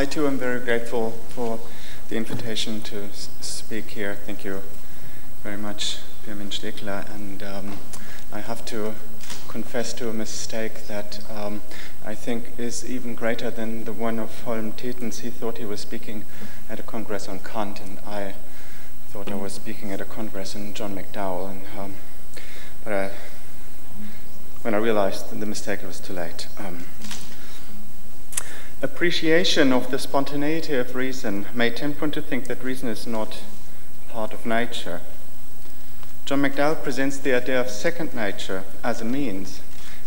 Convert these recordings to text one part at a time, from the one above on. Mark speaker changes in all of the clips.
Speaker 1: I too am very grateful for the invitation to speak here. Thank you very much, Pirmin Stekeler. And um, I have to confess to a mistake that um, I think is even greater than the one of Holm Tetens. He thought he was speaking at a congress on Kant, and I thought I was speaking at a congress on John McDowell. And, um, but I, when I realized the mistake, it was too late. Appreciation of the spontaneity of reason may tempt one to think that reason is not part of nature. John McDowell presents the idea of second nature as a means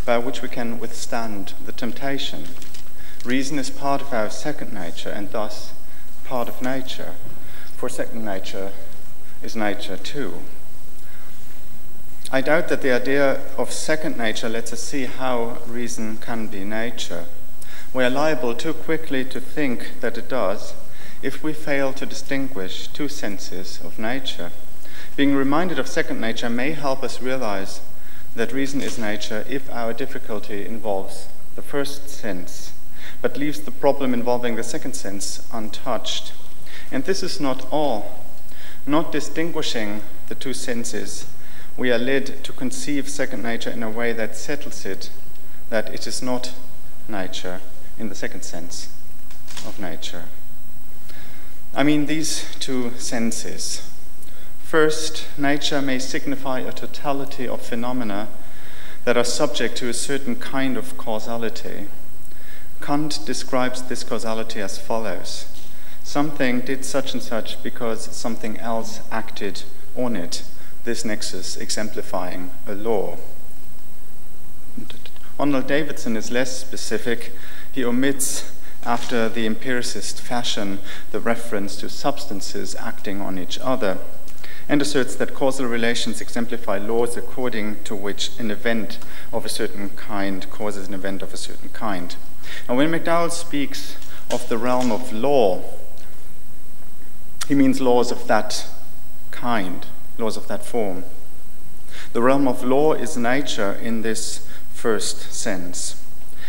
Speaker 1: by which we can withstand the temptation. Reason is part of our second nature and thus part of nature, for second nature is nature too. I doubt that the idea of second nature lets us see how reason can be nature we are liable too quickly to think that it does if we fail to distinguish two senses of nature. Being reminded of second nature may help us realize that reason is nature if our difficulty involves the first sense, but leaves the problem involving the second sense untouched. And this is not all. Not distinguishing the two senses, we are led to conceive second nature in a way that settles it, that it is not nature in the second sense of nature. I mean, these two senses. First, nature may signify a totality of phenomena that are subject to a certain kind of causality. Kant describes this causality as follows Something did such and such because something else acted on it, this nexus exemplifying a law. Donald Davidson is less specific he omits, after the empiricist fashion, the reference to substances acting on each other, and asserts that causal relations exemplify laws according to which an event of a certain kind causes an event of a certain kind. And when McDowell speaks of the realm of law, he means laws of that kind, laws of that form. The realm of law is nature in this first sense.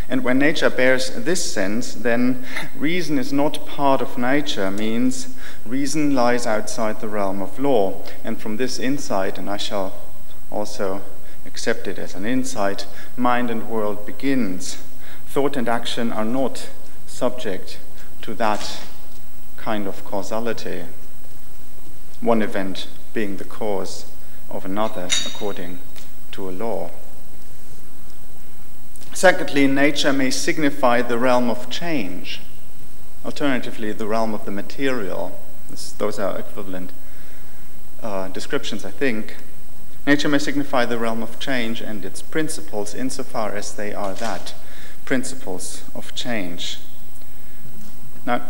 Speaker 1: And when nature bears this sense, then reason is not part of nature, means reason lies outside the realm of law. And from this insight, and I shall also accept it as an insight, mind and world begins. Thought and action are not subject to that kind of causality, one event being the cause of another according to a law. Secondly, nature may signify the realm of change. Alternatively, the realm of the material. This, those are equivalent uh, descriptions, I think. Nature may signify the realm of change and its principles insofar as they are that principles of change. Now,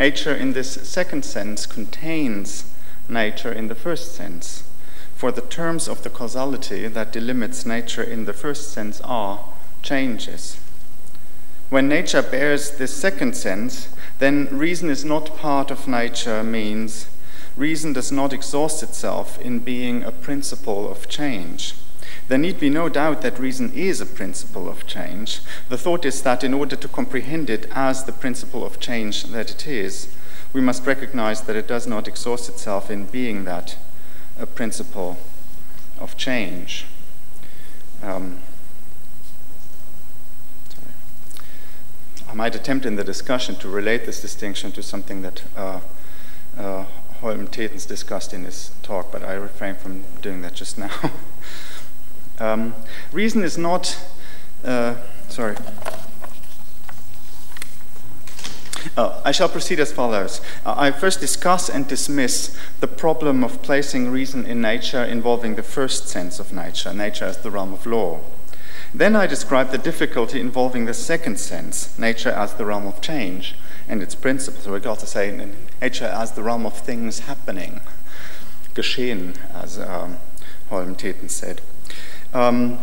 Speaker 1: nature in this second sense contains nature in the first sense. For the terms of the causality that delimits nature in the first sense are changes. When nature bears this second sense, then reason is not part of nature means reason does not exhaust itself in being a principle of change. There need be no doubt that reason is a principle of change. The thought is that in order to comprehend it as the principle of change that it is, we must recognize that it does not exhaust itself in being that a principle of change. Um, I might attempt in the discussion to relate this distinction to something that uh, uh, Holm Tetens discussed in his talk, but I refrain from doing that just now. um, reason is not, uh, sorry. Uh, I shall proceed as follows. Uh, I first discuss and dismiss the problem of placing reason in nature involving the first sense of nature, nature as the realm of law. Then I describe the difficulty involving the second sense, nature as the realm of change and its principles. We could to say nature as the realm of things happening, geschehen, as um, Holm Tetens said. Um,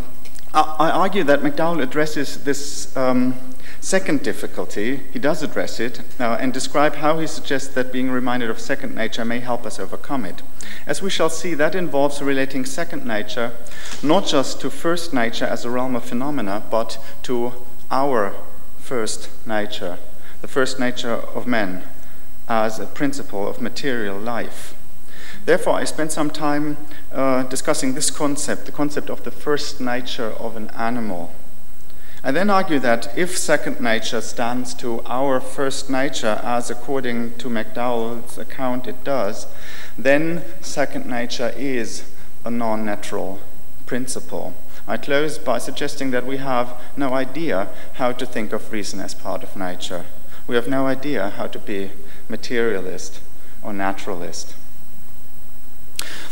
Speaker 1: I, I, argue that McDowell addresses this um, Second difficulty, he does address it uh, and describe how he suggests that being reminded of second nature may help us overcome it. As we shall see, that involves relating second nature not just to first nature as a realm of phenomena, but to our first nature, the first nature of men, as a principle of material life. Therefore, I spent some time uh, discussing this concept, the concept of the first nature of an animal. I then argue that if second nature stands to our first nature, as according to McDowell's account it does, then second nature is a non natural principle. I close by suggesting that we have no idea how to think of reason as part of nature. We have no idea how to be materialist or naturalist.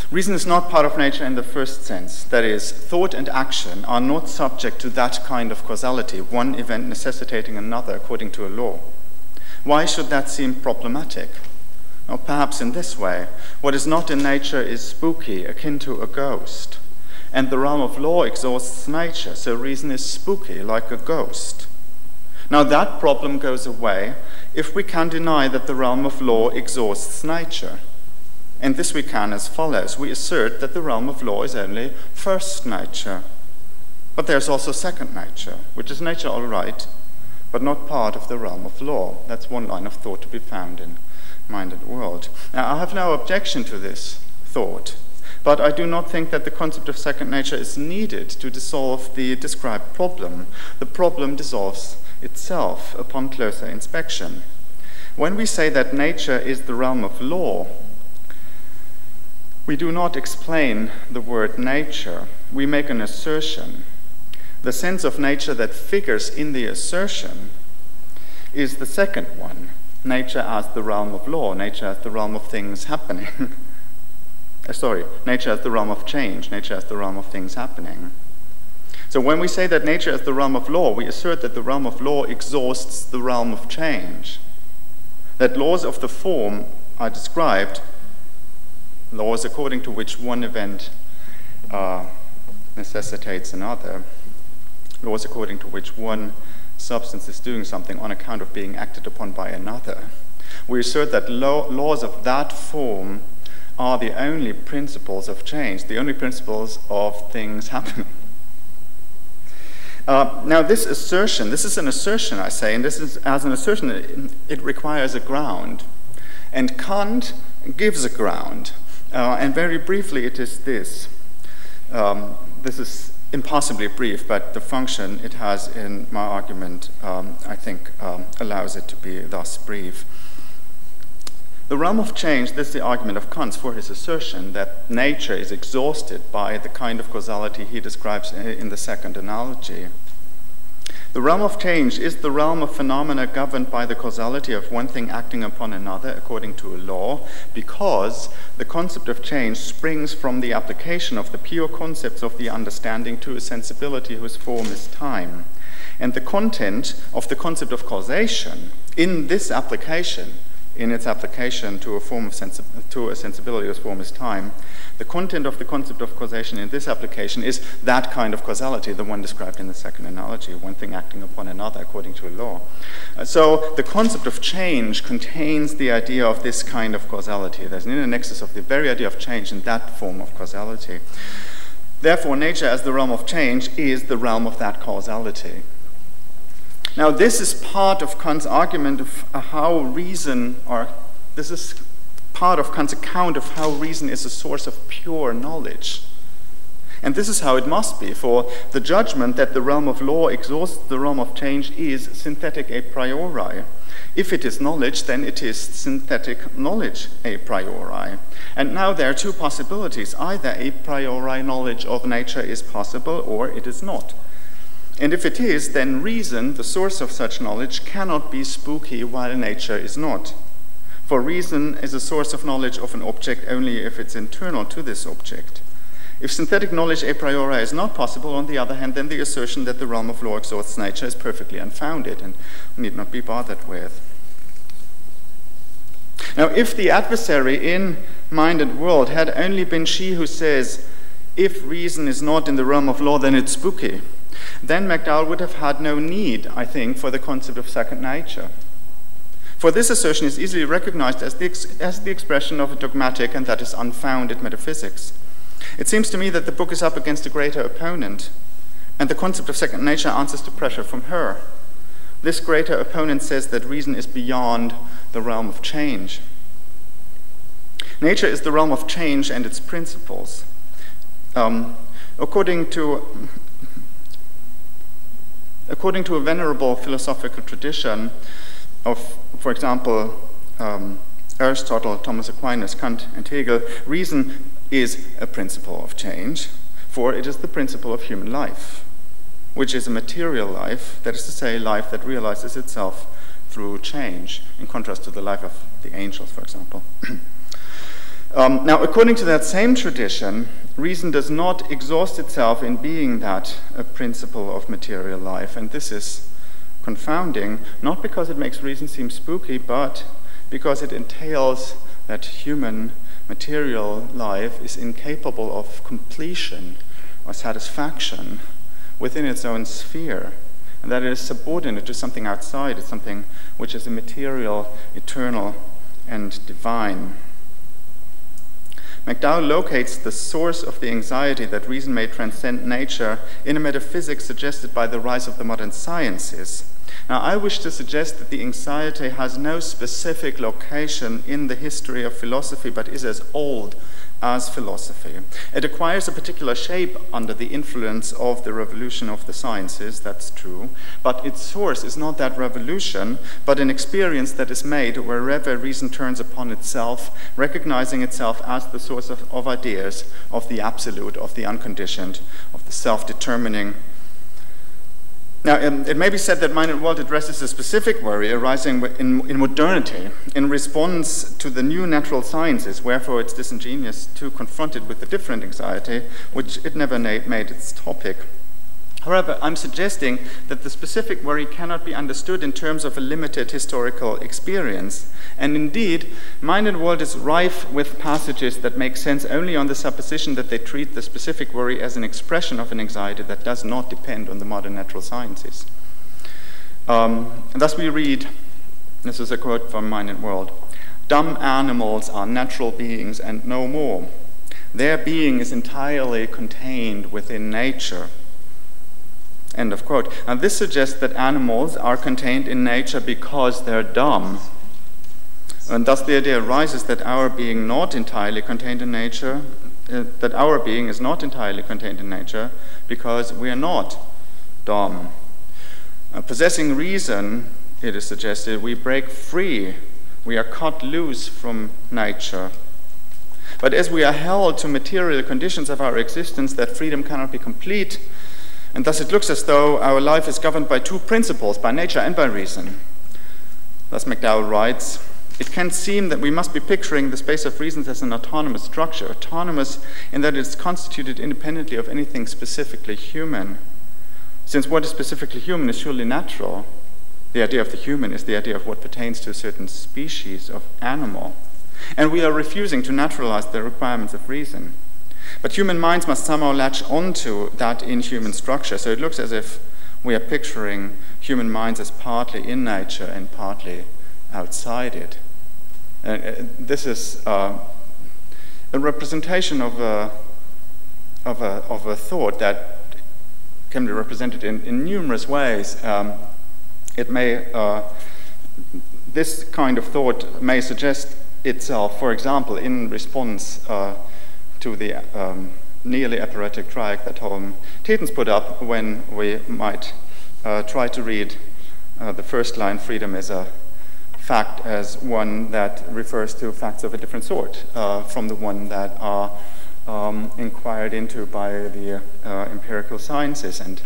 Speaker 1: Reason is not part of nature in the first sense. That is, thought and action are not subject to that kind of causality, one event necessitating another according to a law. Why should that seem problematic? Or perhaps in this way what is not in nature is spooky, akin to a ghost. And the realm of law exhausts nature, so reason is spooky, like a ghost. Now, that problem goes away if we can deny that the realm of law exhausts nature. And this we can as follows We assert that the realm of law is only first nature. But there's also second nature, which is nature all right, but not part of the realm of law. That's one line of thought to be found in Mind and World. Now, I have no objection to this thought, but I do not think that the concept of second nature is needed to dissolve the described problem. The problem dissolves itself upon closer inspection. When we say that nature is the realm of law, we do not explain the word nature, we make an assertion. The sense of nature that figures in the assertion is the second one nature as the realm of law, nature as the realm of things happening. uh, sorry, nature as the realm of change, nature as the realm of things happening. So when we say that nature is the realm of law, we assert that the realm of law exhausts the realm of change. That laws of the form are described laws according to which one event uh, necessitates another, laws according to which one substance is doing something on account of being acted upon by another. We assert that law, laws of that form are the only principles of change, the only principles of things happening. Uh, now, this assertion, this is an assertion, I say, and this is, as an assertion, it requires a ground. And Kant gives a ground. Uh, and very briefly, it is this. Um, this is impossibly brief, but the function it has in my argument, um, I think, um, allows it to be thus brief. The realm of change, this is the argument of Kant for his assertion that nature is exhausted by the kind of causality he describes in the second analogy. The realm of change is the realm of phenomena governed by the causality of one thing acting upon another according to a law, because the concept of change springs from the application of the pure concepts of the understanding to a sensibility whose form is time. And the content of the concept of causation in this application, in its application to a form of sensi- to a sensibility whose form is time, the content of the concept of causation in this application is that kind of causality, the one described in the second analogy, one thing acting upon another according to a law. Uh, so the concept of change contains the idea of this kind of causality. There's an inner nexus of the very idea of change in that form of causality. Therefore, nature as the realm of change is the realm of that causality. Now, this is part of Kant's argument of uh, how reason, or this is part of Kant's account of how reason is a source of pure knowledge. And this is how it must be, for the judgment that the realm of law exhausts the realm of change is synthetic a priori. If it is knowledge, then it is synthetic knowledge a priori. And now there are two possibilities. Either a priori knowledge of nature is possible or it is not. And if it is, then reason, the source of such knowledge, cannot be spooky while nature is not. For reason is a source of knowledge of an object only if it's internal to this object. If synthetic knowledge a priori is not possible, on the other hand, then the assertion that the realm of law exhausts nature is perfectly unfounded and need not be bothered with. Now, if the adversary in mind and world had only been she who says, if reason is not in the realm of law, then it's spooky, then McDowell would have had no need, I think, for the concept of second nature. For this assertion is easily recognized as the, ex- as the expression of a dogmatic and that is unfounded metaphysics. It seems to me that the book is up against a greater opponent, and the concept of second nature answers to pressure from her. This greater opponent says that reason is beyond the realm of change. Nature is the realm of change and its principles. Um, according to according to a venerable philosophical tradition of, for example, um, Aristotle, Thomas Aquinas, Kant, and Hegel, reason is a principle of change, for it is the principle of human life, which is a material life, that is to say, life that realizes itself through change, in contrast to the life of the angels, for example. um, now, according to that same tradition, reason does not exhaust itself in being that a principle of material life, and this is confounding, not because it makes reason seem spooky, but because it entails that human material life is incapable of completion or satisfaction within its own sphere, and that it is subordinate to something outside, it's something which is immaterial, eternal, and divine. McDowell locates the source of the anxiety that reason may transcend nature in a metaphysics suggested by the rise of the modern sciences. Now, I wish to suggest that the anxiety has no specific location in the history of philosophy, but is as old as philosophy. It acquires a particular shape under the influence of the revolution of the sciences, that's true, but its source is not that revolution, but an experience that is made wherever reason turns upon itself, recognizing itself as the source of, of ideas, of the absolute, of the unconditioned, of the self determining now, um, it may be said that Mind and World addresses a specific worry arising in, in, modernity in response to the new natural sciences, wherefore it's disingenuous to confront it with a different anxiety, which it never made its topic. However, I'm suggesting that the specific worry cannot be understood in terms of a limited historical experience. And indeed, Mind and World is rife with passages that make sense only on the supposition that they treat the specific worry as an expression of an anxiety that does not depend on the modern natural sciences. Um, thus, we read this is a quote from Mind and World Dumb animals are natural beings and no more. Their being is entirely contained within nature. End of quote. Now, this suggests that animals are contained in nature because they're dumb. And thus, the idea arises that our being not entirely contained in nature, uh, that our being is not entirely contained in nature because we are not dumb. Uh, possessing reason, it is suggested, we break free, we are cut loose from nature. But as we are held to material conditions of our existence, that freedom cannot be complete and thus it looks as though our life is governed by two principles, by nature and by reason. Thus McDowell writes, it can seem that we must be picturing the space of reasons as an autonomous structure, autonomous in that it is constituted independently of anything specifically human. Since what is specifically human is surely natural, the idea of the human is the idea of what pertains to a certain species of animal. And we are refusing to naturalize the requirements of reason. But human minds must somehow latch onto that inhuman structure. So it looks as if we are picturing human minds as partly in nature and partly outside it. And uh, this is uh, a representation of a, of, a, of a thought that can be represented in, in numerous ways. Um, it may, uh, this kind of thought may suggest itself, for example, in response uh, to the um, nearly aporetic triad that Holm Tetens put up when we might uh, try to read uh, the first line, freedom is a fact, as one that refers to facts of a different sort uh, from the one that are um, inquired into by the uh, empirical sciences. And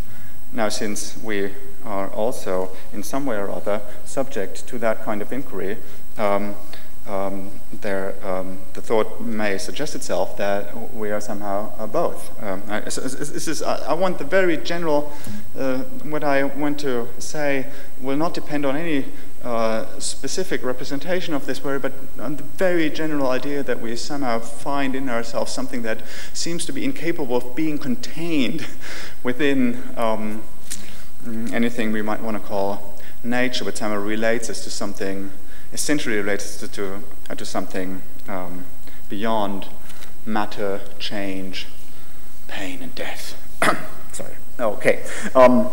Speaker 1: now, since we are also, in some way or other, subject to that kind of inquiry, um, um, there, um, the thought may suggest itself that we are somehow uh, both. Um, I, this is, I, want the very general, uh, what I want to say will not depend on any uh, specific representation of this word, but on the very general idea that we somehow find in ourselves something that seems to be incapable of being contained within um, anything we might want to call nature, but somehow relates us to something essentially relates to, to, uh, to something um, beyond matter, change, pain, and death. Sorry. Okay. Um,